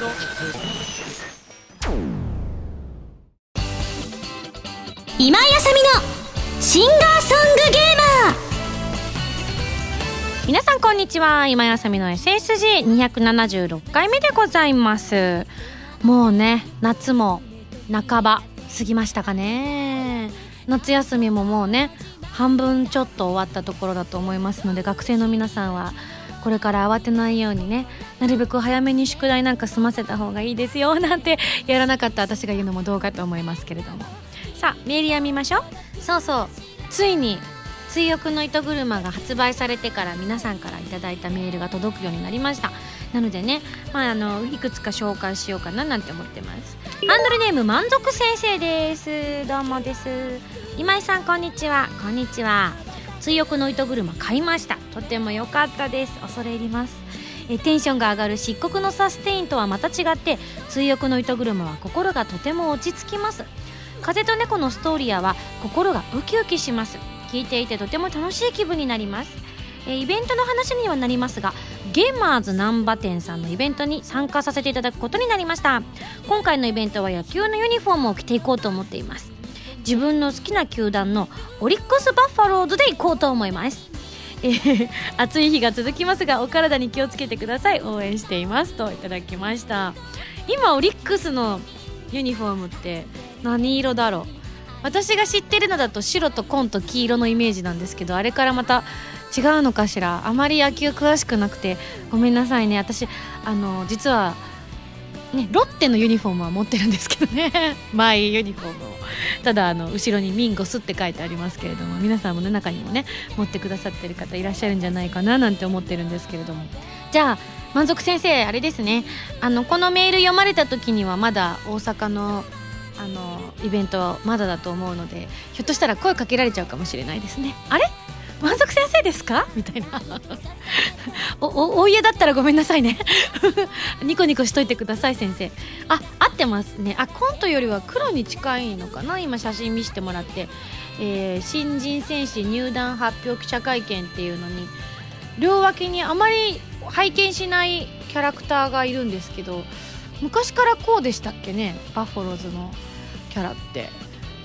今井あさみのシンガーソングゲーマー。皆さんこんにちは。今井あさみの SSG276 回目でございます。もうね夏も半ば過ぎましたかね。夏休みももうね半分ちょっと終わったところだと思いますので学生の皆さんはこれから慌てないようにねなるべく早めに宿題なんか済ませた方がいいですよなんて やらなかった私が言うのもどうかと思いますけれども。さあメール読みましょう。そうそう。ついに追憶の糸車が発売されてから皆さんからいただいたメールが届くようになりました。なのでね、まあ、あのいくつか紹介しようかななんて思ってます。ハンドルネーム満足先生です。どうもです。今井さんこんにちは。こんにちは。追憶の糸車買いました。とても良かったです。恐れ入ります。えテンションが上がる漆黒のサステインとはまた違って追憶の糸車は心がとても落ち着きます。風と猫のストーリアは心がウキウキします。聞いていてとても楽しい気分になります。えイベントの話にはなりますがゲーマーズ難波店さんのイベントに参加させていただくことになりました。今回のイベントは野球のユニフォームを着ていこうと思っています。自分の好きな球団のオリックス・バッファローズで行こうと思います。えー、暑い日が続きますがお体に気をつけてください。応援していますといただきました。今オリックスのユニフォームって何色だろう？私が知ってるのだと白と紺と黄色のイメージなんですけどあれからまた違うのかしら？あまり野球詳しくなくて。ごめんなさいね。私あの実はね、ロッテのユニフォームは持ってるんですけどね。マイユニフォームを。ただあの後ろに「ミンゴス」って書いてありますけれども皆さんもね中にもね持ってくださってる方いらっしゃるんじゃないかななんて思ってるんですけれども。じゃあ満足先生あれですね。あのこのメール読まれた時にはまだ大阪のあのイベントまだだと思うのでひょっとしたら声かけられちゃうかもしれないですね。あれ？満足先生ですか？みたいな。おおお家だったらごめんなさいね。ニコニコしといてください先生。あ合ってますね。あコントよりは黒に近いのかな？今写真見せてもらって、えー、新人選手入団発表記者会見っていうのに両脇にあまり拝見しないキャラクターがいるんですけど昔からこうでしたっけね？バッファローズのキャラって。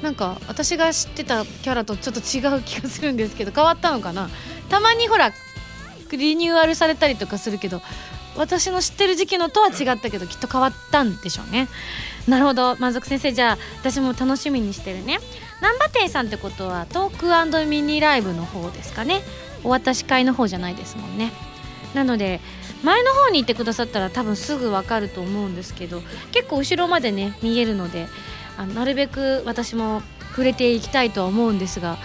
なんか私が知ってたキャラとちょっと違う気がするんですけど変わったのかな？たまにほらリニューアルされたりとかするけど私の知ってる時期のとは違ったけどきっと変わったんでしょうね。なるほど。満足先生じゃあ私も楽しみにしてるね。難波亭さんってことはトークミニライブの方ですかね。お渡し会の方じゃないですもんね。なので前の方にいてくださったら多分すぐ分かると思うんですけど結構後ろまでね見えるのであのなるべく私も触れていきたいとは思うんですが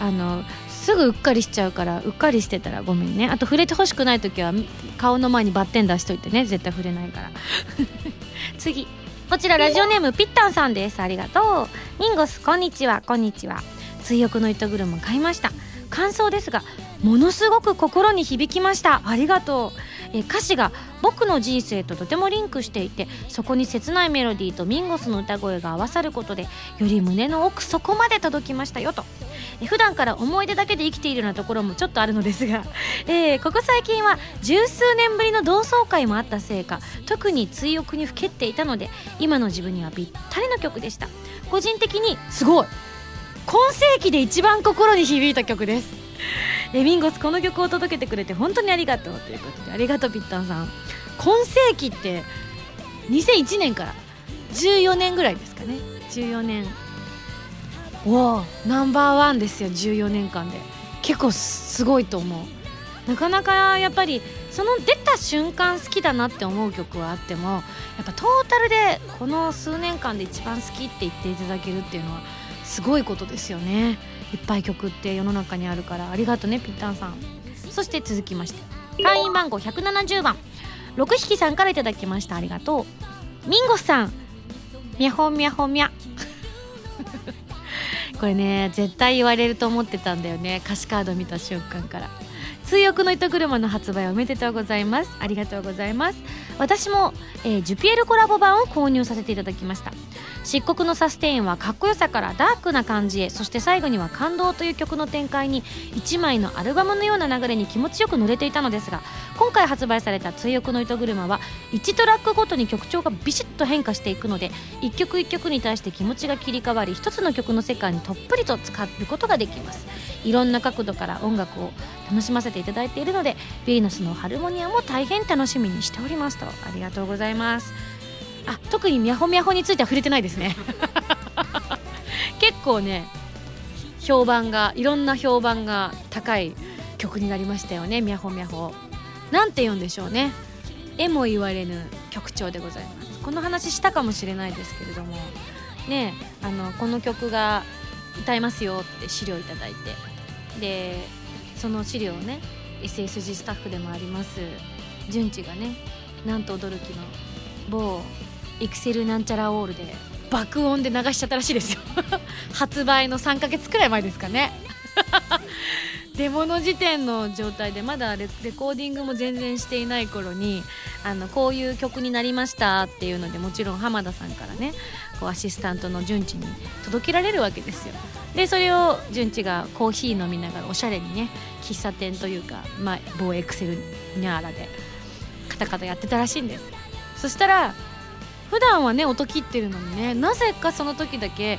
あのすぐうっかりしちゃうからうっかりしてたらごめんね。あと触れてほしくない時は顔の前にバッテン出しといてね。絶対触れないから。次。こちらラジオネームピッタンさんです。ありがとう。ミンゴスこんにちは。こんにちは。追憶の糸車買いました。感想ですがものすごく心に響きました。ありがとう。え歌詞が僕の人生ととてもリンクしていてそこに切ないメロディーとミンゴスの歌声が合わさることでより胸の奥底まで届きましたよと。え普段から思い出だけで生きているようなところもちょっとあるのですが、えー、ここ最近は十数年ぶりの同窓会もあったせいか特に追憶にふけっていたので今の自分にはぴったりの曲でした。個人的にすごい。今世紀で一番心に響いた曲です。えミンゴスこの曲を届けてくれて本当にありがとうということでありがとうピッタンさん。今世紀って2001年から14年ぐらいですかね。14年おおナンバーワンですよ14年間で。結構すごいと思う。なかなかやっぱりその出た瞬間好きだなって思う曲はあってもやっぱトータルでこの数年間で一番好きって言っていただけるっていうのはすごいことですよね。いっぱい曲って世の中にあるからありがとねピッタンさん。そして続きまして。会員番号170番。6匹さんから頂きました。ありがとう。ミンゴさん。みゃほみゃほみゃこれね絶対言われると思ってたんだよね。歌詞カード見た瞬間から。追憶の糸車の発売おめでとうございます。ありがとうございます。私も、えー、ジュピエルコラボ版を購入させていただきました。漆黒のサステインはかっこよさからダークな感じへそして最後には感動という曲の展開に1枚のアルバムのような流れに気持ちよく乗れていたのですが今回発売された「追憶の糸車」は1トラックごとに曲調がビシッと変化していくので一曲一曲に対して気持ちが切り替わり一つの曲の世界にとっぷりと使うことができます。いろんな角度から音楽を楽しませていただいているのでヴィーナスのハルモニアも大変楽しみにしておりますとありがとうございます。あ特にミャホミャホについては触れてないですね。結構ね評判がいろんな評判が高い曲になりましたよねミャホミャホ。なんて言うんでしょうね。えも言われぬ曲調でございます。この話したかもしれないですけれども。ねあのこの曲が歌えますよって資料いただいて。でその資料をね SSG スタッフでもあります順次がねなんと驚きの某エクセルなんちゃらオールで爆音で流しちゃったらしいですよ。発売の3ヶ月くらい前ですかね。デモの時点の状態でまだレコーディングも全然していない頃にあのこういう曲になりましたっていうのでもちろん浜田さんからねこうアシスタントの順次に届けられるわけですよ。でそれを順次がコーヒー飲みながらおしゃれにね喫茶店というか、まあ、某エクセルニャーラでカタカタやってたらしいんです。そしたら普段はね音切ってるのにねなぜかその時だけ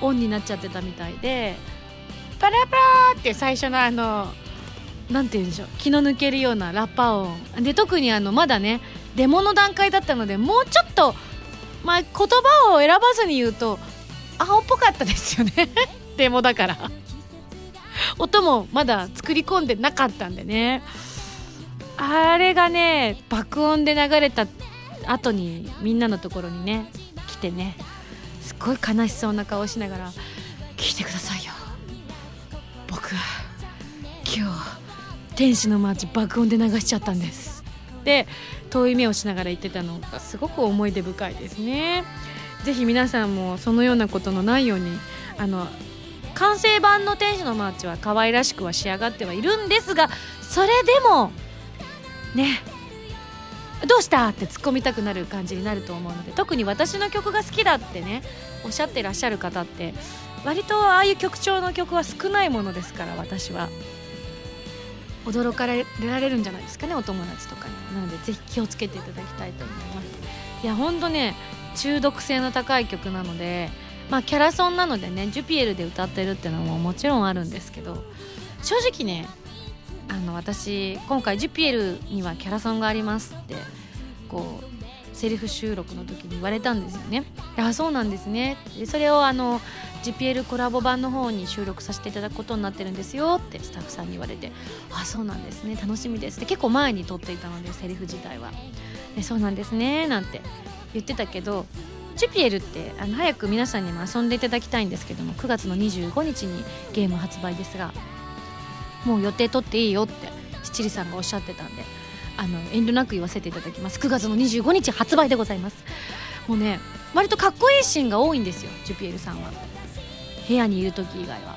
オンになっちゃってたみたいでパラパラって最初のあのなんて言うんでしょう気の抜けるようなラッパ音。で特にあのまだねデモの段階だったのでもうちょっとまあ言葉を選ばずに言うと青っぽかったですよね。デモだから。音もまだ作り込んでなかったんでね。あれがね爆音で流れた後にみんなのところにね来てねすっごい悲しそうな顔をしながら「聞いてくださいよ。僕今日天使のマーチ爆音で流しちゃったんです」で遠い目をしながら言ってたのがすごく思い出深いですね。ぜひ皆さんもそのようなことのないようにあの完成版の天使のマーチは可愛らしくは仕上がってはいるんですがそれでもねどうした？って突っ込みたくなる感じになると思うので特に私の曲が好きだってねおっしゃってらっしゃる方って割とああいう曲調の曲は少ないものですから私は。驚かれられるんじゃないですかねお友達とかになのでぜひ気をつけていただきたいと思います。いやほんとね中毒性の高い曲なのでまあキャラソンなのでねジュピエルで歌ってるっていうのももちろんあるんですけど正直ねあの私今回ジュピエルにはキャラソンがありますってこうセリフ収録の時に言われたんですよねあそうなんですねでそれをあの GPL コラボ版の方に収録させていただくことになってるんですよってスタッフさんに言われてあそうなんですね。楽しみですって。結構前に撮っていたのでセリフ自体はでそうなんですねなんて言ってたけどジュピエルってあの早く皆さんにも遊んでいただきたいんですけども9月の25日にゲーム発売ですがもう予定取っていいよって七里さんがおっしゃってたんであの遠慮なく言わせていただきます。9月の25日発売でございます。もうね割とかっこいいシーンが多いんですよジュピエルさんは。部屋にいる時以外は。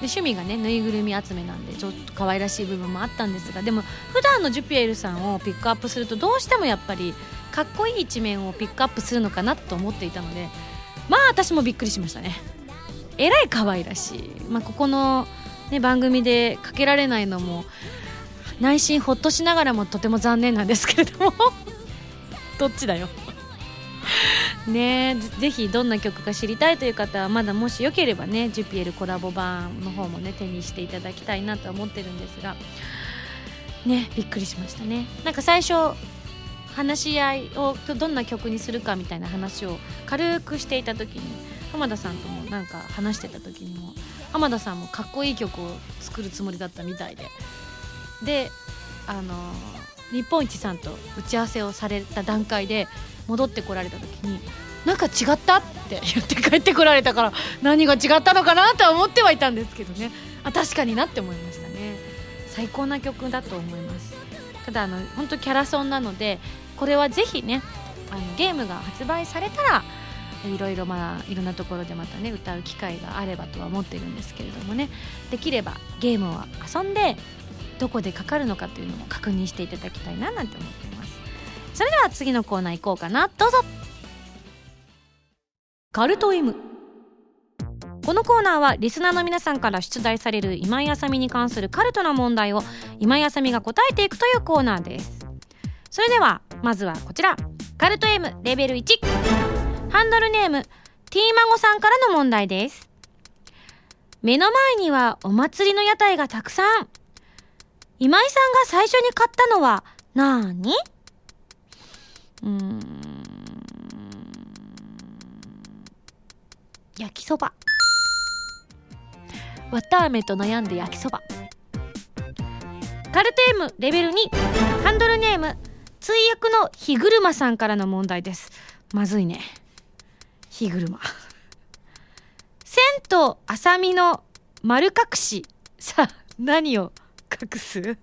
で趣味がねぬいぐるみ集めなんでちょっと可愛らしい部分もあったんですがでも普段のジュピエルさんをピックアップするとどうしてもやっぱりかっこいい一面をピックアップするのかなと思っていたのでまあ私もびっくりしましたね。えらい可愛らしい、まあ、ここの、ね、番組でかけられないのも内心ほっとしながらもとても残念なんですけれども。どっちだよ。ねぜひどんな曲か知りたいという方はまだもしよければねジュピエルコラボ版の方もね手にしていただきたいなと思ってるんですが。ねびっくりしましたね。なんか最初話し合いをどんな曲にするかみたいな話を軽くしていた時に浜田さんともなんか話してた時にも浜田さんもかっこいい曲を作るつもりだったみたいで。であの日本一さんと打ち合わせをされた段階で戻ってこられた時になんか違ったって言って帰ってこられたから何が違ったのかなとは思ってはいたんですけどね。あ確かになって思いましたね。最高な曲だと思います。ただあの本当キャラソンなのでこれはぜひねあのゲームが発売されたらいろいろまあいろんなところでまたね歌う機会があればとは思ってるんですけれどもね。できればゲームを遊んでどこでかかるのかというのも確認していただきたいななんて思ってます。それでは次のコーナー行こうかな。どうぞ。カルト M このコーナーはリスナーの皆さんから出題される今井あさみに関するカルトな問題を今井あさみが答えていくというコーナーです。それではまずはこちら。カルト M レベル1ハンドルネーム T 孫さんからの問題です。目の前にはお祭りの屋台がたくさん。今井さんが最初に買ったのはなに？うーん。焼きそば。綿あめと悩んで焼きそば。カルテームレベル2ハンドルネーム追訳の日車さんからの問題です。まずいね。日車。千とあさみの丸隠し。さあ何を隠す？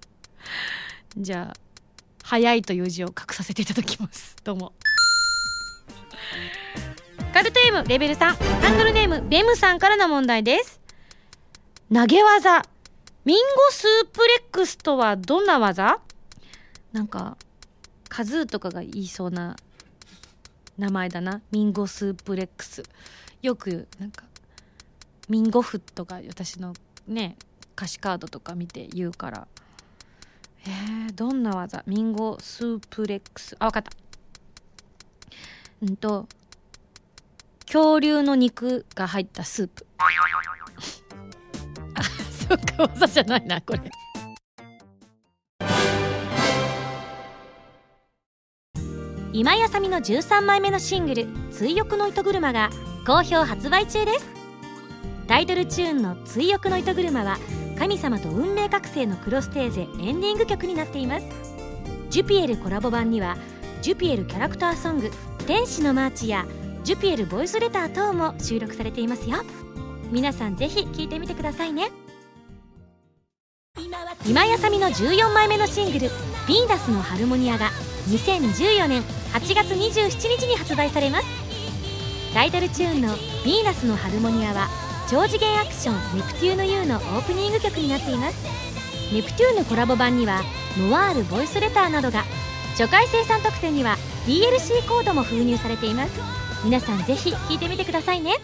じゃあ早いという字を隠させていただきます。どうも。カルト M レベル3ハンドルネームベムさんからの問題です。投げ技。ミンゴスープレックスとはどんな技？なんかカズーとかが言いそうな名前だな。ミンゴスープレックス。よくなんかミンゴフとか私のね歌詞カードとか見て言うから。えー、どんな技？ミンゴスープレックス。あ分かった。うんと恐竜の肉が入ったスープ。あそっか技じゃないなこれ。今井あさみの13枚目のシングル「追憶の糸車」が好評発売中です。タイトルチューンの「追憶の糸車」は神様と運命覚醒のクロステーゼエンディング曲になっています。ジュピエルコラボ版にはジュピエルキャラクターソング「天使のマーチ」やジュピエルボイスレター等も収録されていますよ。皆さんぜひ聴いてみてくださいね。今井麻美の14枚目のシングル「ヴィーナスのハルモニア」が2014年8月27日に発売されます。タイトルチューンの「ヴィーナスのハルモニア」は超次元アクション「ネプテューヌ U」のオープニング曲になっています。ネプテューヌコラボ版にはノワールボイスレターなどが初回生産特典には DLC コードも封入されています。皆さんぜひ聴いてみてくださいね。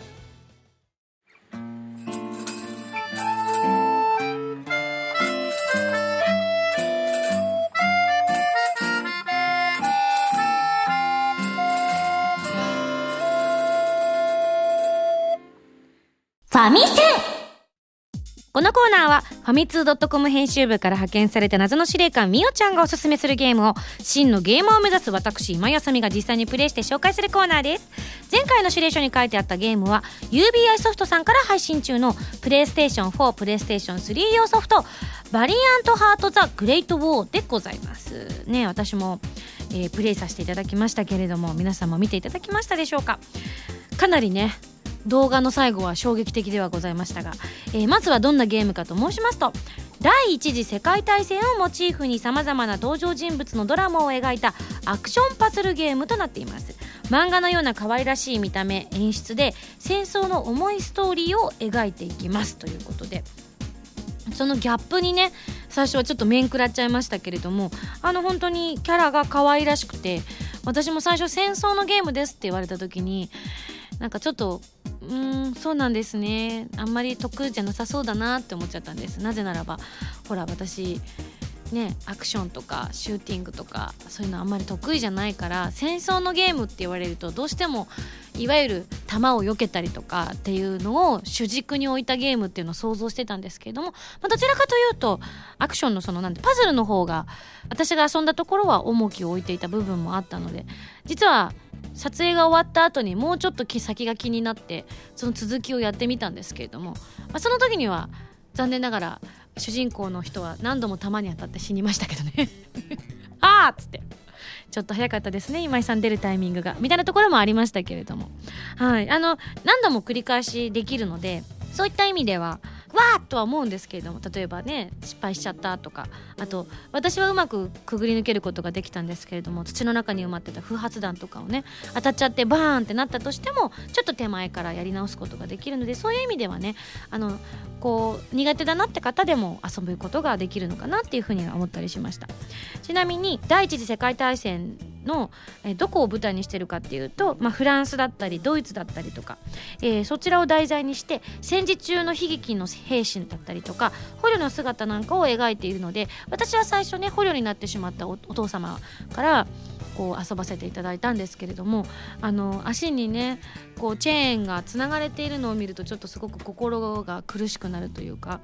ファミセン。このコーナーはファミツー .com 編集部から派遣された謎の司令官みおちゃんがおすすめするゲームを真のゲーマーを目指す私今井あさみが実際にプレイして紹介するコーナーです。前回の指令書に書いてあったゲームは UBI ソフトさんから配信中のプレイステーション4プレイステーション3用ソフトバリアントハートザグレートウォーでございます。ね私も、えープレイさせていただきましたけれども皆さんも見ていただきましたでしょうか？かなりね動画の最後は衝撃的ではございましたが、えーまずはどんなゲームかと申しますと第一次世界大戦をモチーフにさまざまな登場人物のドラマを描いたアクションパズルゲームとなっています。漫画のような可愛らしい見た目演出で戦争の重いストーリーを描いていきますということでそのギャップにね最初はちょっと面食らっちゃいましたけれどもあの本当にキャラが可愛らしくて私も最初戦争のゲームですって言われた時になんかちょっとうんそうなんですね。あんまり得じゃなさそうだなって思っちゃったんです。なぜならばほら私ねアクションとかシューティングとかそういうのあんまり得意じゃないから戦争のゲームって言われるとどうしてもいわゆる弾を避けたりとかっていうのを主軸に置いたゲームっていうのを想像してたんですけれども、まあ、どちらかというとアクションのそのなんてパズルの方が私が遊んだところは重きを置いていた部分もあったので実は撮影が終わった後にもうちょっと先が気になってその続きをやってみたんですけれども、まあ、その時には残念ながら主人公の人は何度も弾に当たって死にましたけどね。あーっつって。ちょっと早かったですね今井さん出るタイミングが。みたいなところもありましたけれども。はい。あの何度も繰り返しできるのでそういった意味ではわーとは思うんですけれども例えばね失敗しちゃったとかあと私はうまくくぐり抜けることができたんですけれども土の中に埋まってた不発弾とかをね当たっちゃってバーンってなったとしてもちょっと手前からやり直すことができるのでそういう意味ではねあのこう苦手だなって方でも遊ぶことができるのかなっていうふうには思ったりしました。ちなみに第一次世界大戦の、えーどこを舞台にしてるかっていうと、まあ、フランスだったりドイツだったりとか、えーそちらを題材にして戦時中の悲劇の兵士だったりとか捕虜の姿なんかを描いているので私は最初ね捕虜になってしまったお父様からこう遊ばせていただいたんですけれどもあの足にねこうチェーンがつながれているのを見るとちょっとすごく心が苦しくなるというか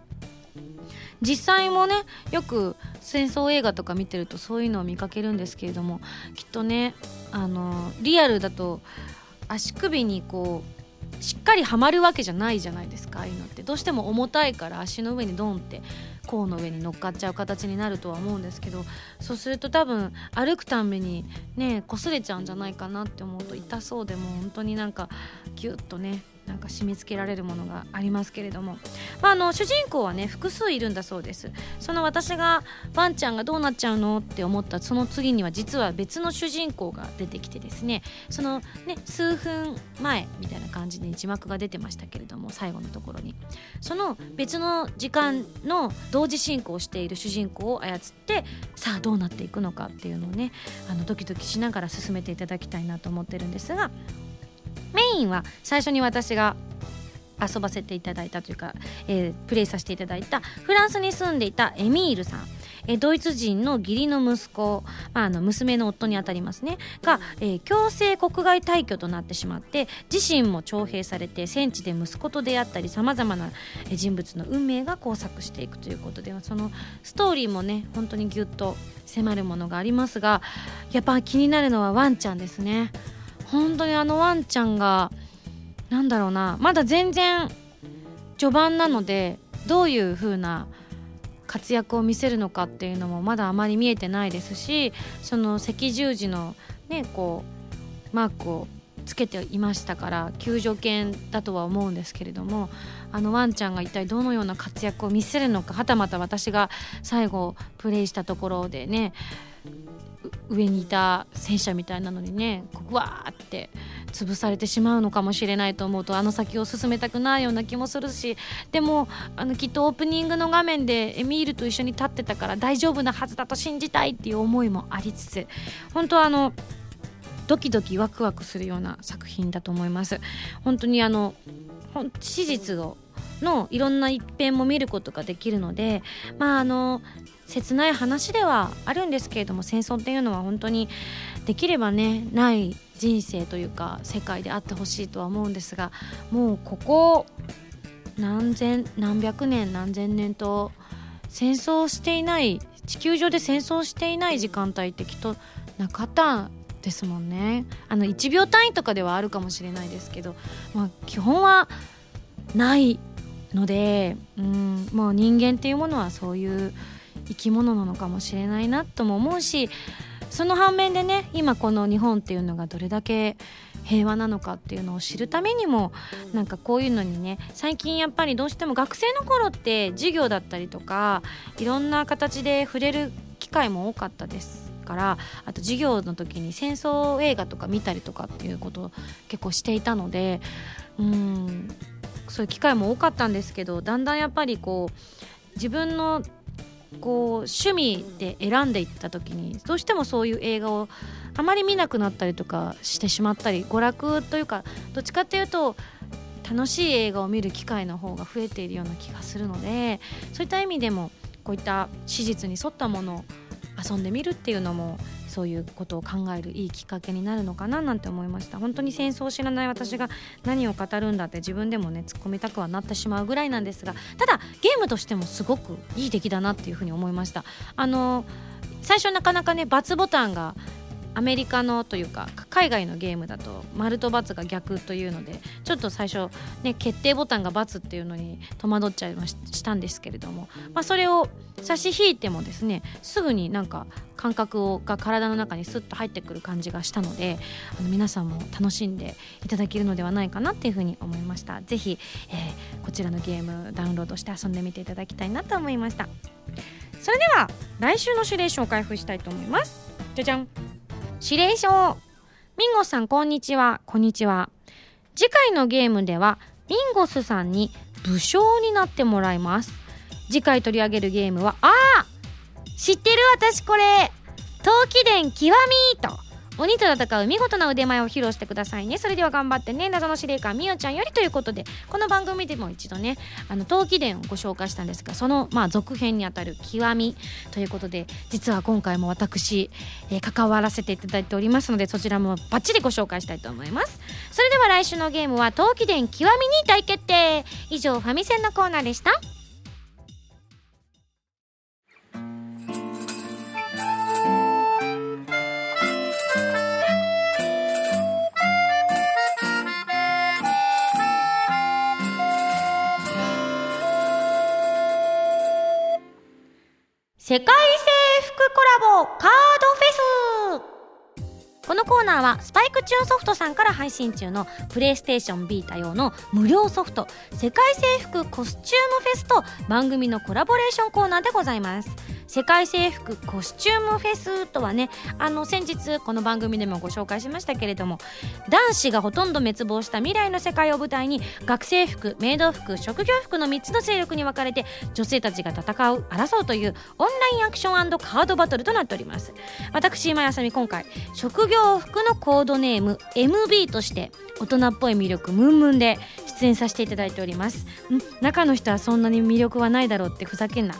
実際もねよく戦争映画とか見てるとそういうのを見かけるんですけれどもきっとねあのリアルだと足首にこうしっかりはまるわけじゃないじゃないですかああいうのって。どうしても重たいから足の上にドンって甲の上に乗っかっちゃう形になるとは思うんですけどそうすると多分歩くたんびにね擦れちゃうんじゃないかなって思うと痛そうでも本当になんかギュッとねなんか締め付けられるものがありますけれども、まあ、あの主人公はね複数いるんだそうです。その私がワンちゃんがどうなっちゃうのって思ったその次には実は別の主人公が出てきてですね。そのね数分前みたいな感じで字幕が出てましたけれども最後のところに。その別の時間の同時進行している主人公を操ってさあどうなっていくのかっていうのをねあのドキドキしながら進めていただきたいなと思ってるんですがメインは最初に私が遊ばせていただいたというか、えープレイさせていただいたフランスに住んでいたエミールさんえドイツ人の義理の息子、まあ、あの娘の夫にあたりますねが、えー強制国外退去となってしまって自身も徴兵されて戦地で息子と出会ったりさまざまな人物の運命が交錯していくということでそのストーリーもね本当にギュッと迫るものがありますがやっぱ気になるのはワンちゃんですね。本当にあのワンちゃんがなんだろうなまだ全然序盤なのでどういう風な活躍を見せるのかっていうのもまだあまり見えてないですしその赤十字のねこうマークをつけていましたから救助犬だとは思うんですけれどもあのワンちゃんが一体どのような活躍を見せるのかはたまた私が最後プレイしたところでね上にいた戦車みたいなのにねこうわーって潰されてしまうのかもしれないと思うとあの先を進めたくないような気もするしでもあのきっとオープニングの画面でエミールと一緒に立ってたから大丈夫なはずだと信じたいっていう思いもありつつ本当はあのドキドキワクワクするような作品だと思います。本当にあの史実をのいろんな一編も見ることができるのでまああの切ない話ではあるんですけれども戦争っていうのは本当にできればねない人生というか世界であってほしいとは思うんですがもうここ何千何百年何千年と戦争していない地球上で戦争していない時間帯ってきっとなかったんですもんね。あの1秒単位とかではあるかもしれないですけど、まあ、基本はないので、うん、もう人間っていうものはそういう生き物なのかもしれないなとも思うしその反面でね今この日本っていうのがどれだけ平和なのかっていうのを知るためにもなんかこういうのにね最近やっぱりどうしても学生の頃って授業だったりとかいろんな形で触れる機会も多かったですからあと授業の時に戦争映画とか見たりとかっていうことを結構していたのでうんそういう機会も多かったんですけどだんだんやっぱりこう自分のこう趣味で選んでいった時にどうしてもそういう映画をあまり見なくなったりとかしてしまったり娯楽というかどっちかっていうと楽しい映画を見る機会の方が増えているような気がするのでそういった意味でもこういった史実に沿ったものを遊んでみるっていうのもそういうことを考えるいいきっかけになるのかななんて思いました。本当に戦争を知らない私が何を語るんだって自分でもね突っ込みたくはなってしまうぐらいなんですがただゲームとしてもすごくいい出来だなっていうふうに思いました。あの最初なかなかね×ボタンがアメリカのというか海外のゲームだと丸と×が逆というのでちょっと最初ね決定ボタンが×っていうのに戸惑っちゃいましたんですけれども、まあ、それを差し引いてもですねすぐになんか感覚をが体の中にスッと入ってくる感じがしたのであの皆さんも楽しんでいただけるのではないかなっていうふうに思いました。ぜひ、えーこちらのゲームダウンロードして遊んでみていただきたいなと思いました。それでは来週の指令書を開封したいと思います。じゃじゃん。指令書ミンゴスさんこんにちは。こんにちは。次回のゲームではミンゴスさんに武将になってもらいます。次回取り上げるゲームはあー！知ってる私これ。陶器伝極みと。鬼と戦う見事な腕前を披露してくださいね。それでは頑張ってね。謎の司令官みおちゃんよりということでこの番組でも一度ねあの陶器伝をご紹介したんですがそのまあ続編にあたる極みということで実は今回も私、えー、関わらせていただいておりますのでそちらもバッチリご紹介したいと思います。それでは来週のゲームは陶器伝極みに大決定。以上ファミセンのコーナーでした。世界征服コラボカードフェス。このコーナーはスパイクチューンソフトさんから配信中のプレイステーションビータ用の無料ソフト世界征服コスチュームフェスと番組のコラボレーションコーナーでございます。世界征服コスチュームフェスとはねあの先日この番組でもご紹介しましたけれども男子がほとんど滅亡した未来の世界を舞台に学生服メイド服職業服の3つの勢力に分かれて女性たちが戦う争うというオンラインアクションカードバトルとなっております。私今やさみ今回職業服のコードネーム MB として大人っぽい魅力ムンムンで出演させていただいております。中の人はそんなに魅力はないだろうってふざけんな。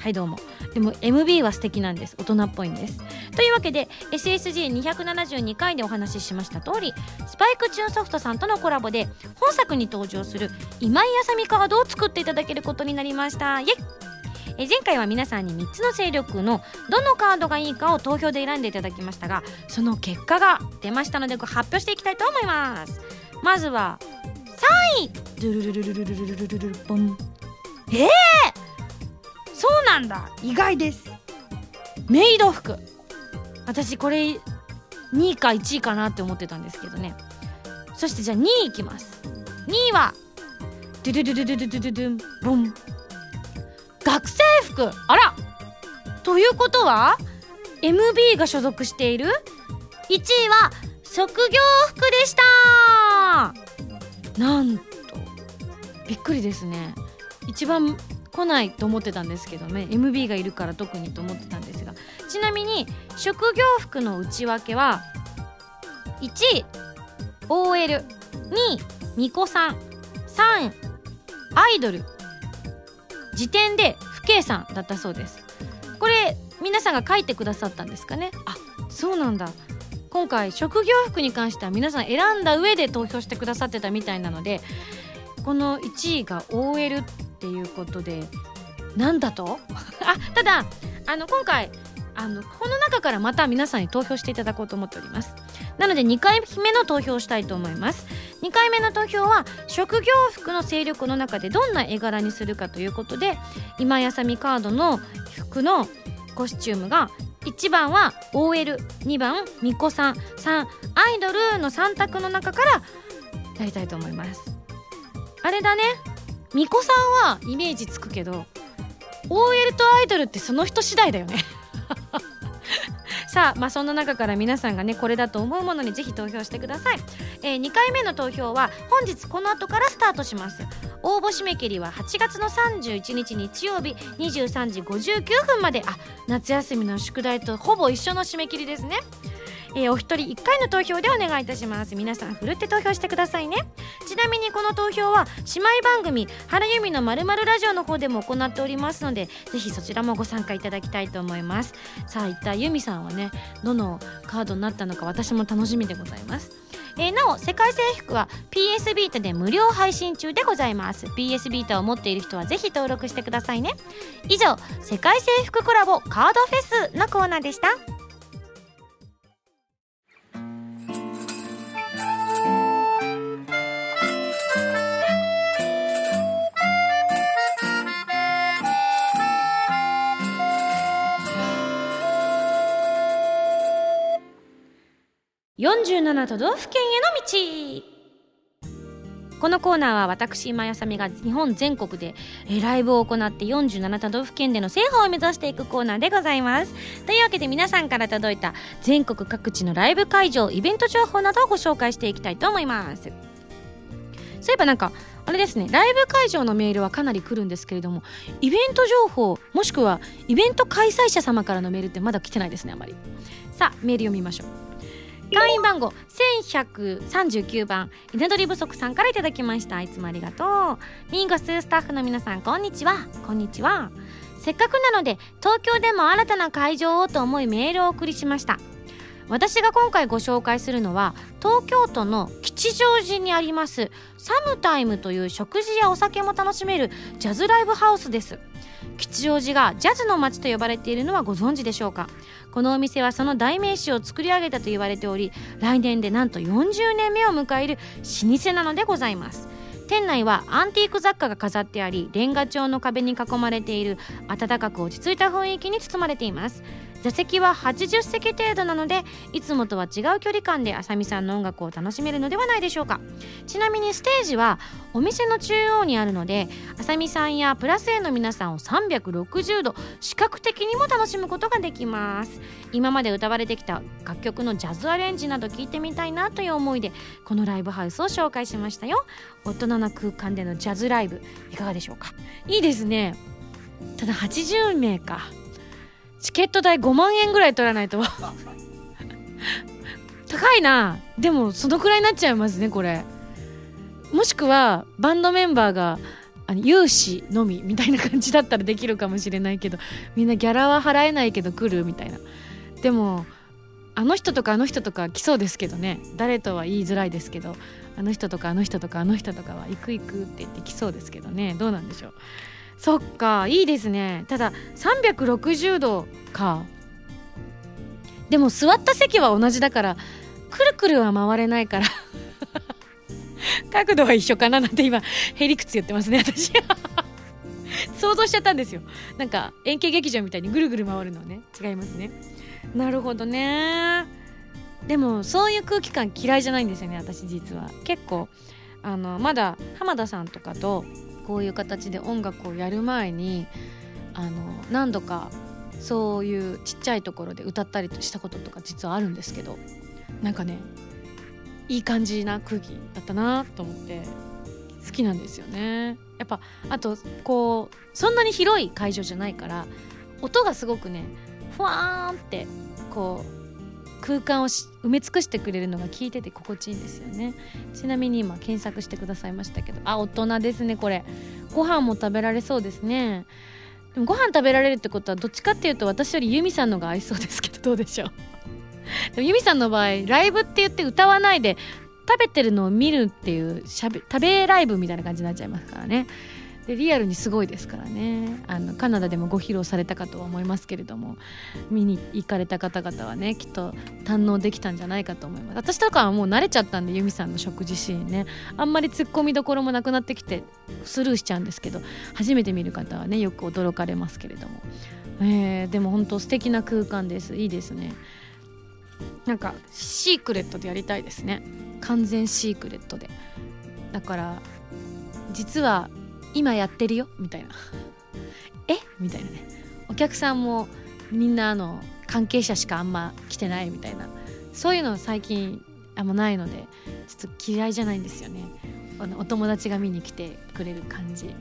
はいどうも。でも MB は素敵なんです。大人っぽいんです。というわけで SSG272 回でお話ししました通りスパイクチューンソフトさんとのコラボで本作に登場する今井あさみカードを作っていただけることになりました。イエえ前回は皆さんに3つの勢力のどのカードがいいかを投票で選んでいただきましたがその結果が出ましたので発表していきたいと思います。まずは3位。えー、そうなんだ。意外です。メイド服。私これ2位か1位かなって思ってたんですけどね。そしてじゃあ2位いきます。2位はドゥドゥドゥドゥドゥドゥドゥボン。学生服。あら。ということは MB が所属している。1位は職業服でした。なんとびっくりですね。一番来ないと思ってたんですけどね。MB がいるから特にと思ってたんですが。ちなみに職業服の内訳は1位 OL2 位巫女さん3位アイドル。時点で不計算だったそうです。これ皆さんが書いてくださったんですかね？あそうなんだ。今回職業服に関しては皆さん選んだ上で投票してくださってたみたいなのでこの1位が OL っていうことでなんだと？あただあの今回あのこの中からまた皆さんに投票していただこうと思っております。なので2回目の投票をしたいと思います。2回目の投票は職業服の勢力の中でどんな絵柄にするかということで今やさみカードの服のコスチュームが1番は OL2 番みこさん3アイドルの3択の中からやりたいと思います。あれだね。みこさんはイメージつくけど OL とアイドルってその人次第だよね。さあ、まあ、そんな中から皆さんがねこれだと思うものにぜひ投票してください、えー、2回目の投票は本日この後からスタートします。応募締め切りは8月の31日日曜日23時59分まで。あ夏休みの宿題とほぼ一緒の締め切りですね。えー、お一人1回の投票でお願いいたします。皆さんふるって投票してくださいね。ちなみにこの投票は姉妹番組「原由美のまるラジオ」の方でも行っておりますのでぜひそちらもご参加いただきたいと思います。さあ一体由美さんはねどのカードになったのか私も楽しみでございます。えー、なお世界征服は PS ビータで無料配信中でございます。PS ビータを持っている人はぜひ登録してくださいね。以上世界征服コラボカードフェスのコーナーでした。47都道府県への道。このコーナーは私今やさみが日本全国でライブを行って47都道府県での制覇を目指していくコーナーでございます。というわけで皆さんから届いた全国各地のライブ会場イベント情報などをご紹介していきたいと思います。そういえばなんかあれですね。ライブ会場のメールはかなり来るんですけれどもイベント情報もしくはイベント開催者様からのメールってまだ来てないですねあまり。さあメール読みましょう。会員番号1139番稲取不足さんからいただきました。いつもありがとう。ミンゴススタッフの皆さんこんにちは。こんにちは。せっかくなので東京でも新たな会場をと思いメールをお送りしました。私が今回ご紹介するのは東京都の吉祥寺にありますサムタイムという食事やお酒も楽しめるジャズライブハウスです。吉祥寺がジャズの街と呼ばれているのはご存知でしょうか？このお店はその代名詞を作り上げたと言われており来年でなんと40年目を迎える老舗なのでございます。店内はアンティーク雑貨が飾ってありレンガ調の壁に囲まれている暖かく落ち着いた雰囲気に包まれています。座席は80席程度なのでいつもとは違う距離感であさみさんの音楽を楽しめるのではないでしょうか。ちなみにステージはお店の中央にあるのであさみさんやプラス A の皆さんを360度視覚的にも楽しむことができます。今まで歌われてきた楽曲のジャズアレンジなど聞いてみたいなという思いでこのライブハウスを紹介しましたよ。大人な空間でのジャズライブいかがでしょうか？いいですね。ただ80名か。チケット代5万円ぐらい取らないと。高いな。でもそのくらいになっちゃいますねこれ。もしくはバンドメンバーがあの有志のみみたいな感じだったらできるかもしれないけどみんなギャラは払えないけど来るみたいな。でもあの人とかあの人とか来そうですけどね。誰とは言いづらいですけどあの人とかあの人とかあの人とかは行く行くって言って来そうですけどね。どうなんでしょう。そっかいいですね。ただ360度か。でも座った席は同じだからくるくるは回れないから。角度は一緒かななんて今へりくつ言ってますね私は。想像しちゃったんですよ。なんか円形劇場みたいにぐるぐる回るのはね。違いますね。なるほどね。でもそういう空気感嫌いじゃないんですよね私実は。結構あのまだ浜田さんとかとこういう形で音楽をやる前にあの何度かそういうちっちゃいところで歌ったりしたこととか実はあるんですけどなんかねいい感じな空気だったなと思って好きなんですよね。やっぱあとこうそんなに広い会場じゃないから音がすごくねふわーんってこう空間を埋め尽くしてくれるのが聞いてて心地いいんですよね。ちなみに今検索してくださいましたけど。あ大人ですねこれ。ご飯も食べられそうですね。でもご飯食べられるってことはどっちかっていうと私よりユミさんのが合いそうですけど どうでしょう。でもユミさんの場合ライブって言って歌わないで食べてるのを見るっていうしゃべ食べライブみたいな感じになっちゃいますからね。でリアルにすごいですからね。あのカナダでもご披露されたかとは思いますけれども見に行かれた方々はねきっと堪能できたんじゃないかと思います。私とかはもう慣れちゃったんでユミさんの食事シーンね。あんまりツッコミどころもなくなってきてスルーしちゃうんですけど初めて見る方はねよく驚かれますけれども、えー、でも本当素敵な空間です。いいですね。なんかシークレットでやりたいですね。完全シークレットで。だから実は今やってるよみたいな。え？みたいなね。お客さんもみんなあの関係者しかあんま来てないみたいな。そういうの最近あんまないのでちょっと嫌いじゃないんですよね。あのお友達が見に来てくれる感じ。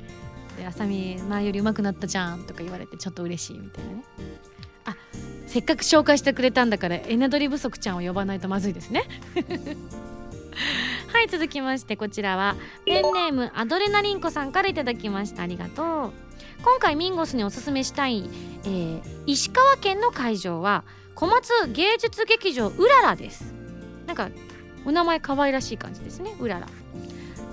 で「あさみ前より上手くなったじゃん」とか言われてちょっと嬉しいみたいなね。あせっかく紹介してくれたんだからエナドリ不足ちゃんを呼ばないとまずいですね。はい続きましてこちらはペンネームアドレナリンコさんから頂きました。ありがとう。今回ミンゴスにおすすめしたい、えー、石川県の会場は小松芸術劇場うららです。なんかお名前可愛らしい感じですね。うらら。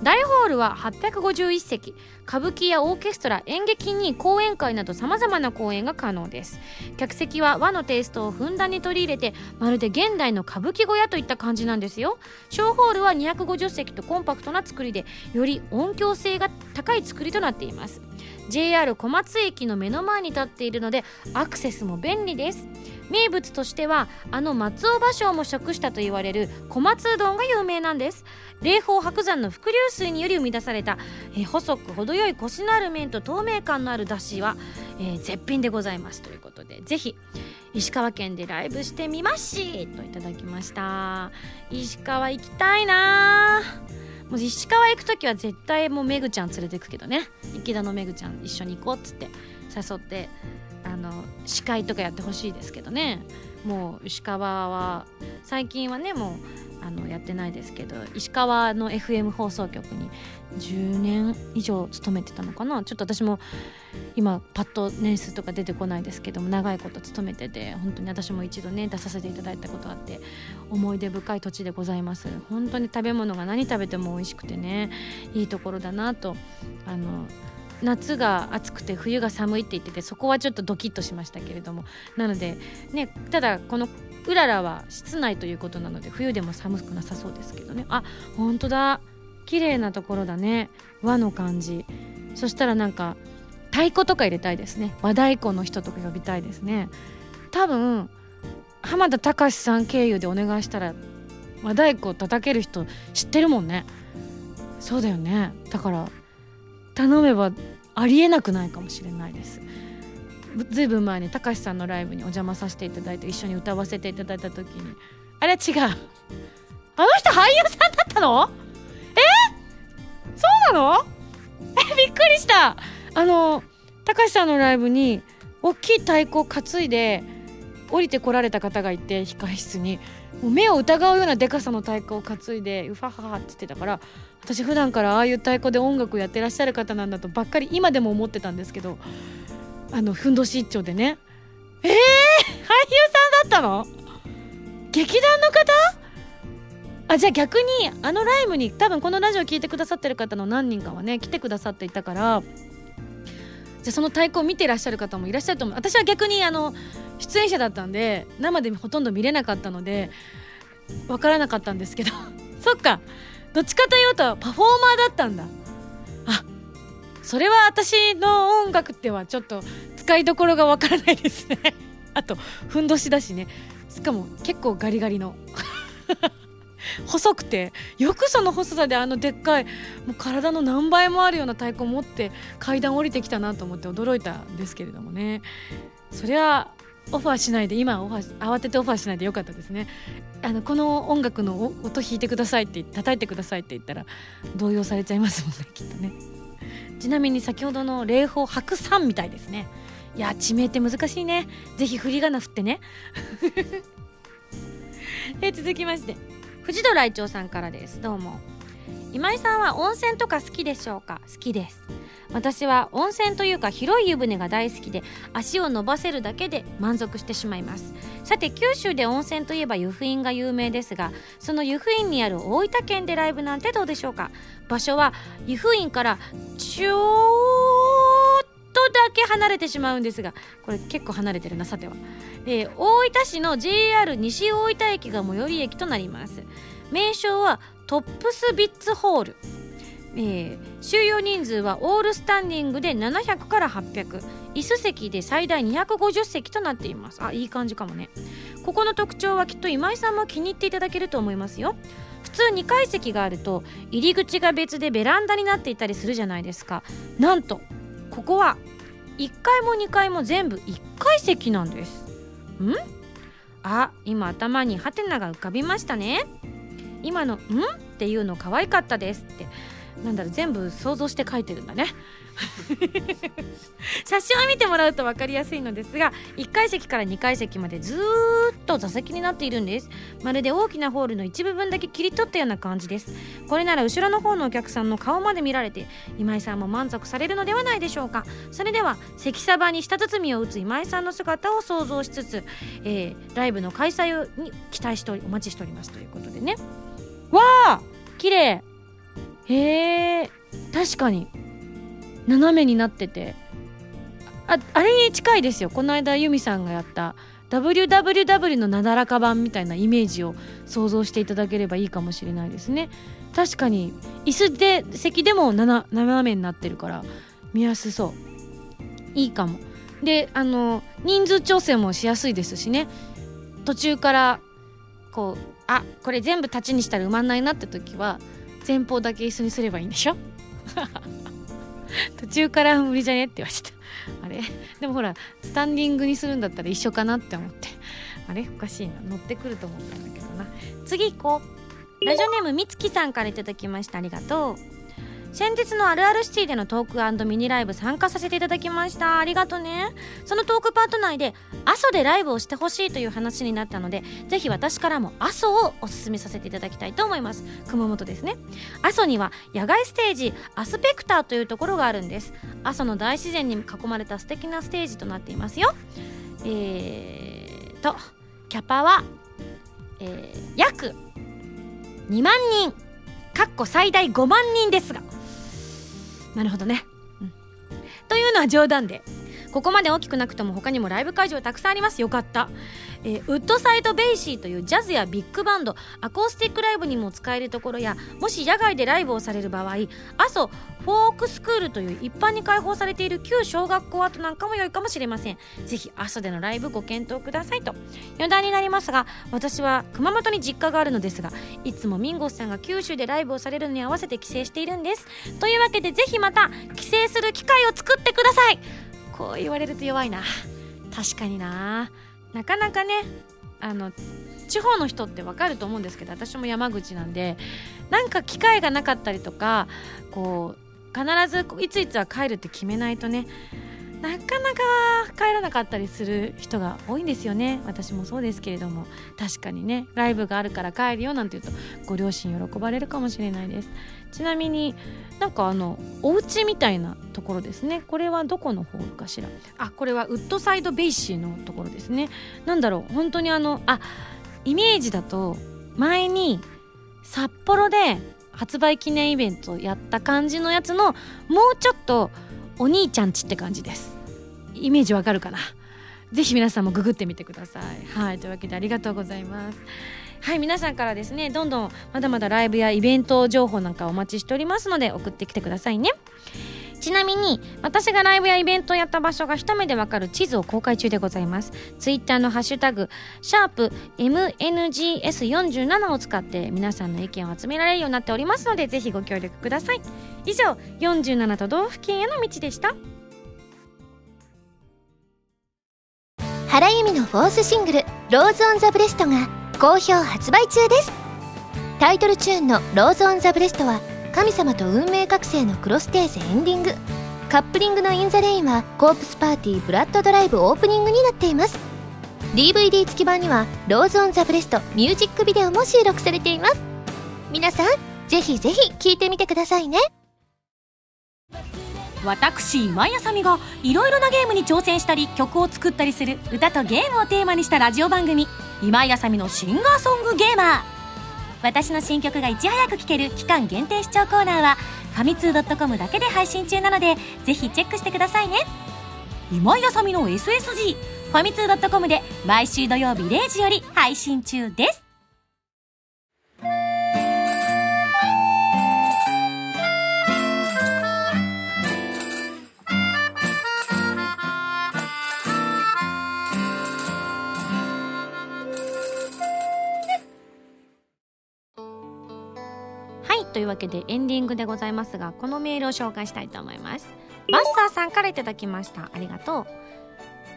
大ホールは851席歌舞伎やオーケストラ演劇に講演会などさまざまな公演が可能です。客席は和のテイストをふんだんに取り入れてまるで現代の歌舞伎小屋といった感じなんですよ。小ホールは250席とコンパクトな作りでより音響性が高い作りとなっています。JR 小松駅の目の前に立っているのでアクセスも便利です。名物としてはあの松尾芭蕉も食したと言われる小松うどんが有名なんです。霊峰白山の伏流水により生み出された、え細く程よいコシのある麺と透明感のあるだしは、えー、絶品でございますということでぜひ石川県でライブしてみましといただきました。石川行きたいなもう石川行く時は絶対もうめぐちゃん連れてくけどね。池田のめぐちゃん一緒に行こうっつって誘ってあの司会とかやってほしいですけどね。もう石川は最近はねもうあのやってないですけど石川の FM 放送局に10年以上勤めてたのかな？ちょっと私も今パッと年数とか出てこないですけども長いこと勤めてて本当に私も一度ね出させていただいたことあって思い出深い土地でございます。本当に食べ物が何食べても美味しくてねいいところだなとあの夏が暑くて冬が寒いって言っててそこはちょっとドキッとしましたけれども。なのでねただこのうららは室内ということなので冬でも寒くなさそうですけどね。あ本当だ。綺麗なところだね。和の感じ。そしたらなんか太鼓とか入れたいですね。和太鼓の人とか呼びたいですね。多分浜田隆さん経由でお願いしたら和太鼓を叩ける人知ってるもんね。そうだよね。だから頼めばありえなくないかもしれないです。ずいぶん前にたかしさんのライブにお邪魔させていただいて一緒に歌わせていただいた時にあれ違う。あの人俳優さんだったの？え？そうなの？えびっくりした。あのたかしさんのライブに大きい太鼓を担いで降りてこられた方がいて控室に。もう目を疑うようなでかさの太鼓を担いでうファハハって言ってたから私普段からああいう太鼓で音楽やってらっしゃる方なんだとばっかり今でも思ってたんですけどあのふんどし一丁でね。えー、俳優さんだったの？劇団の方？あじゃあ逆にあのライブに多分このラジオ聞いてくださってる方の何人かはね来てくださっていたからじゃあその太鼓を見てらっしゃる方もいらっしゃると思う。私は逆にあの出演者だったんで生でほとんど見れなかったので分からなかったんですけど。そっか。どっちかというとパフォーマーだったんだ。あそれは私の音楽ってはちょっと使いどころがわからないですね。あとふんどしだしね。しかも結構ガリガリの。細くてよくその細さであのでっかいもう体の何倍もあるような太鼓を持って階段降りてきたなと思って驚いたんですけれどもね。そりゃオファーしないで今オファー慌ててオファーしないでよかったですね。あのこの音楽の音弾いてくださいって叩いてくださいって言ったら動揺されちゃいますもんねきっとね。ちなみに先ほどの霊峰白山みたいですね。いや地名って難しいね。ぜひ振り仮名振ってね。え続きまして。藤戸来長さんからです。どうも。今井さんは温泉とか好きでしょうか？好きです。私は温泉というか広い湯船が大好きで足を伸ばせるだけで満足してしまいます。さて九州で温泉といえば湯布院が有名ですがその湯布院にある大分県でライブなんてどうでしょうか？場所は湯布院からちょっとだけ離れてしまうんですがこれ結構離れてるなさては、えー、大分市の JR 西大分駅が最寄り駅となります名称はトップスビッツホールえー、収容人数はオールスタンディングで700から800椅子席で最大250席となっています。あいい感じかもね。ここの特徴はきっと今井さんも気に入っていただけると思いますよ。普通2階席があると入り口が別でベランダになっていたりするじゃないですか。なんとここは1階も2階も全部1階席なんです。ん？あ今頭にハテナが浮かびましたね。今の「ん?」っていうの可愛かったですって。なんだろう全部想像して書いてるんだね。写真を見てもらうと分かりやすいのですが1階席から2階席までずっと座席になっているんです。まるで大きなホールの一部分だけ切り取ったような感じです。これなら後ろの方のお客さんの顔まで見られて今井さんも満足されるのではないでしょうか。それでは関サバに舌包みを打つ今井さんの姿を想像しつつ、えー、ライブの開催に期待しておお待ちしておりますということでね。わあ綺麗!へえ確かに。斜めになってて。ああれに近いですよ。この間ユミさんがやった WWW のなだらか版みたいなイメージを想像していただければいいかもしれないですね。確かに椅子で席でも斜めになってるから見やすそう。いいかも。であの人数調整もしやすいですしね。途中からこうあこれ全部立ちにしたら埋まんないなって時は前方だけ椅子にすればいいんでしょ？途中から無理じゃね？って言われてた。あれ？でもほらスタンディングにするんだったら一緒かなって思って。あれ？おかしいな。乗ってくると思ったんだけどな。次行こう。ラジオネームみつきさんから頂きました。ありがとう。先日のあるあるシティでのトークミニライブ参加させていただきました。ありがとね。そのトークパート内で阿蘇でライブをしてほしいという話になったのでぜひ私からも阿蘇をおすすめさせていただきたいと思います。熊本ですね。阿蘇には野外ステージアスペクターというところがあるんです。阿蘇の大自然に囲まれた素敵なステージとなっていますよ。えーとキャパは、えー、約2万人。かっこ最大5万人ですが。なるほどね、うん、というのは冗談でここまで大きくなくとも他にもライブ会場たくさんあります。よかった。えー、ウッドサイドベイシーというジャズやビッグバンドアコースティックライブにも使えるところやもし野外でライブをされる場合阿蘇フォークスクールという一般に開放されている旧小学校跡なんかも良いかもしれません。ぜひ阿蘇でのライブご検討くださいと。余談になりますが私は熊本に実家があるのですがいつもミンゴスさんが九州でライブをされるのに合わせて帰省しているんです。というわけでぜひまた帰省する機会を作ってください。こう言われると弱いな。確かにな。なかなかねあの地方の人ってわかると思うんですけど私も山口なんでなんか機会がなかったりとかこう必ずいついつは帰るって決めないとねなかなか帰らなかったりする人が多いんですよね。私もそうですけれども。確かにねライブがあるから帰るよなんて言うとご両親喜ばれるかもしれないです。ちなみになんかあのお家みたいなところですね。これはどこのホールかしら？あこれはウッドサイドベイシーのところですね。なんだろう。本当にあのあイメージだと前に札幌で発売記念イベントやった感じのやつのもうちょっとお兄ちゃんちって感じです。イメージわかるかな？ぜひ皆さんもググってみてください。はいというわけでありがとうございます。はい皆さんからですねどんどんまだまだライブやイベント情報なんかお待ちしておりますので送ってきてくださいね。ちなみに私がライブやイベントをやった場所が一目でわかる地図を公開中でございます。ツイッターのハッシュタグシャープ MNGS47 を使って皆さんの意見を集められるようになっておりますのでぜひご協力ください。以上47都道府県への道でした。原由実の fourth シングル「Rose on the breast」が好評発売中です。タイトルチューンの「Rose on the breast」は神様と運命覚醒のクロステーゼエンディング。カップリングの「In the Rain」はコープスパーティーブラッドドライブオープニングになっています。DVD 付き版には「ローズ・オン・ザ・ブレスト」ミュージックビデオも収録されています。皆さんぜひぜひ聴いてみてくださいね。私今井あさみがいろいろなゲームに挑戦したり曲を作ったりする歌とゲームをテーマにしたラジオ番組「今井あさみのシンガーソングゲーマー」私の新曲がいち早く聴ける期間限定視聴コーナーはファミツー .com だけで配信中なのでぜひチェックしてくださいね。今井あさみの SSG ファミツー .com で毎週土曜日0時より配信中です。いうわけでエンディングでございますがこのメールを紹介したいと思います。バッサーさんから頂きました。ありがとう。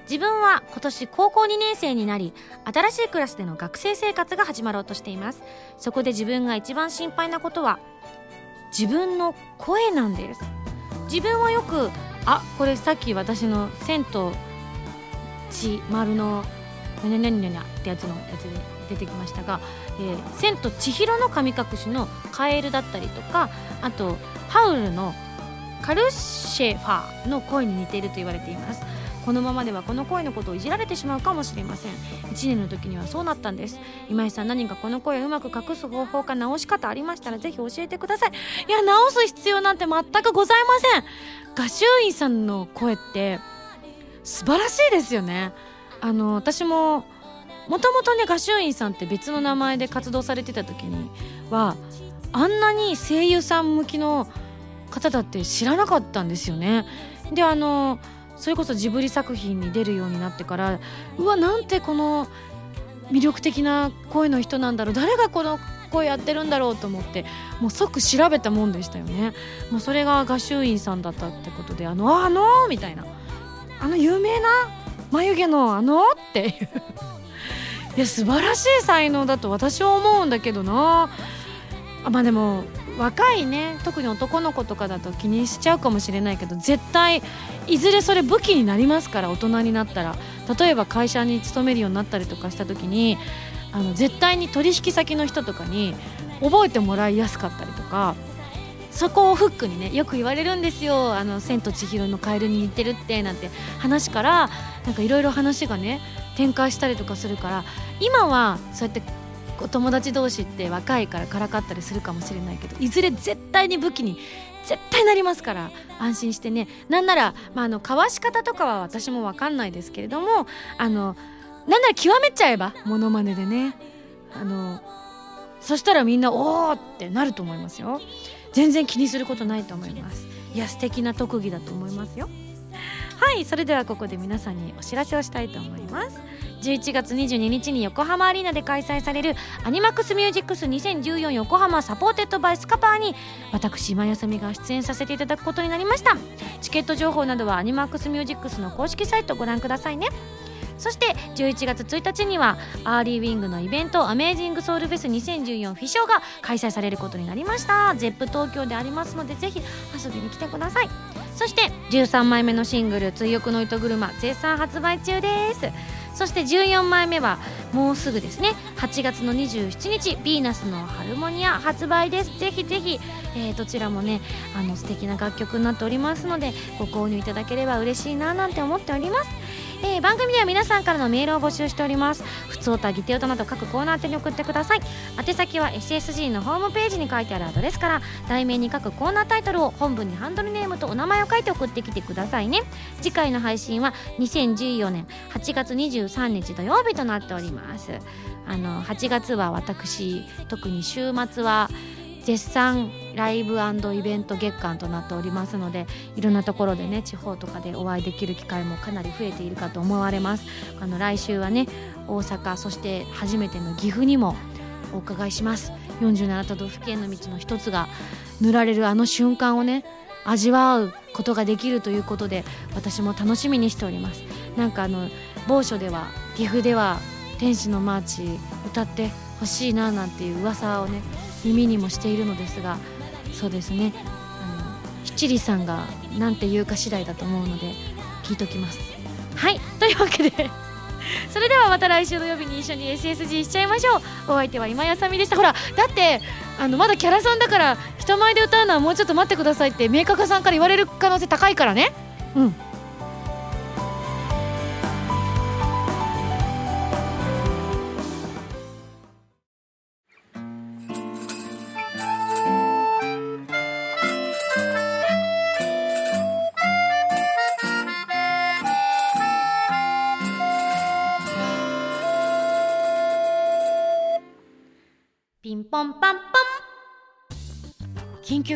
自分は今年高校2年生になり新しいクラスでの学生生活が始まろうとしています。そこで自分が一番心配なことは自分の声なんです。自分はよくあこれさっき私の「千と千丸のにゃにゃにゃにゃ」ってやつのやつで出てきましたが「えー、千と千尋の神隠し」のカエルだったりとかあとハウルのカルシェファーの声に似ていると言われています。このままではこの声のことをいじられてしまうかもしれません。1年の時にはそうなったんです。今井さん何かこの声をうまく隠す方法か直し方ありましたらぜひ教えてください。いや直す必要なんて全くございません。画集院さんの声って素晴らしいですよね。あの私ももともとね画集院さんって別の名前で活動されてた時にはあんなに声優さん向きの方だって知らなかったんですよね。であのそれこそジブリ作品に出るようになってからうわなんてこの魅力的な声の人なんだろう。誰がこの声やってるんだろうと思ってもう即調べたもんでしたよね。もうそれが画集院さんだったってことであのあのみたいな。あの有名な眉毛のあのっていう。いや素晴らしい才能だと私は思うんだけどな。あまあでも若いね特に男の子とかだと気にしちゃうかもしれないけど絶対いずれそれ武器になりますから大人になったら。例えば会社に勤めるようになったりとかした時にあの絶対に取引先の人とかに覚えてもらいやすかったりとかそこをフックにねよく言われるんですよ「あの千と千尋のカエルに似てるって」なんて話からなんかいろいろ話がね展開したりとかするから今はそうやって友達同士って若いからからかったりするかもしれないけどいずれ絶対に武器に絶対なりますから安心してね。なんなら、まあ、あの交わし方とかは私も分かんないですけれどもあのなんなら極めちゃえばモノマネでね。あのそしたらみんなおおってなると思いますよ。全然気にすることないと思います。いや素敵な特技だと思いますよ。はいそれではここで皆さんにお知らせをしたいと思います。11月22日に横浜アリーナで開催されるアニマックスミュージックス2014横浜 supported by スカパーに私今井麻美が出演させていただくことになりました。チケット情報などはアニマックスミュージックスの公式サイトをご覧くださいね。そして11月1日にはアーリーウィングのイベントアメージングソウルフェス2014フィショーが開催されることになりました。ZEP 東京でありますのでぜひ遊びに来てください。そして13枚目のシングル「追憶の糸車」絶賛発売中です。そして14枚目はもうすぐですね。8月の27日ヴィーナスのハルモニア発売です。ぜひぜひ、えー、どちらもねあの素敵な楽曲になっておりますのでご購入いただければ嬉しいななんて思っております。えー、番組では皆さんからのメールを募集しております。普通歌ギテオタなど各コーナー宛に送ってください。宛先は SSG のホームページに書いてあるアドレスから題名に書くコーナータイトルを本文にハンドルネームとお名前を書いて送ってきてくださいね。次回の配信は2014年8月23日土曜日となっております。あの8月は私特に週末は絶賛ライブイベント月間となっておりますのでいろんなところでね地方とかでお会いできる機会もかなり増えているかと思われます。あの来週はね大阪そして初めての岐阜にもお伺いします。47都道府県の道の一つが塗られるあの瞬間をね味わうことができるということで私も楽しみにしております。なんかあの某所では岐阜では天使のマーチ歌ってほしいななんていう噂をね耳にもしているのですがそうですね。あの七里さんが何て言うか次第だと思うので聞いときます。はい。というわけでそれではまた来週土曜日に一緒に SSG しちゃいましょう。お相手は今やさみでした。ほらだってあのまだキャラさんだから人前で歌うのはもうちょっと待ってくださいって明確さんから言われる可能性高いからね。うん。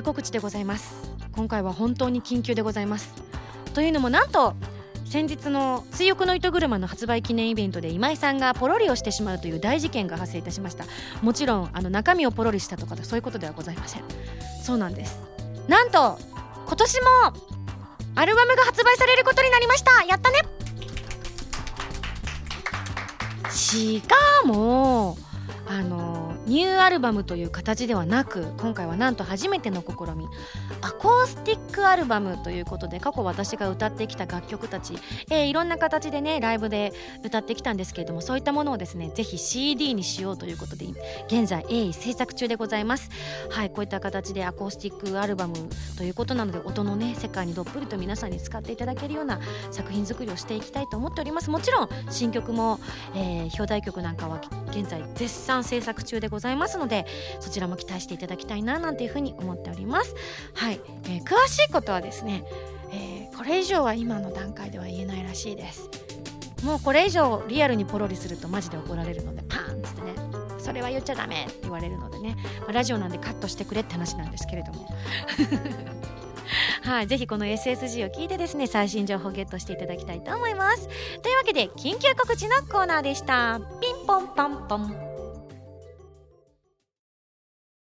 告知でございます。今回は本当に緊急でございます。というのもなんと先日の「追憶の糸車」の発売記念イベントで今井さんがポロリをしてしまうという大事件が発生いたしました。もちろんあの中身をポロリしたとかそういうことではございません。そうなんです。なんと今年もアルバムが発売されることになりました。やったね。しかもあのニューアルバムという形ではなく今回はなんと初めての試み。アコースティックアルバムということで過去私が歌ってきた楽曲たち、えー、いろんな形でねライブで歌ってきたんですけれどもそういったものをですねぜひ CD にしようということで現在鋭意制作中でございます。はいこういった形でアコースティックアルバムということなので音のね世界にどっぷりと皆さんに使っていただけるような作品作りをしていきたいと思っております。もちろん新曲も、えー、表題曲なんかは現在絶賛制作中でございますのでそちらも期待していただきたいななんていうふうに思っております。はい、えー、詳しいことはですね、えー、これ以上は今の段階では言えないらしいです。もうこれ以上リアルにポロリするとマジで怒られるのでパーンっつってね。それは言っちゃダメって言われるのでね、まあ、ラジオなんでカットしてくれって話なんですけれども。はい、ぜひこの SSG を聞いてですね最新情報をゲットしていただきたいと思います。というわけで緊急告知のコーナーでした。ピンポンパンポン。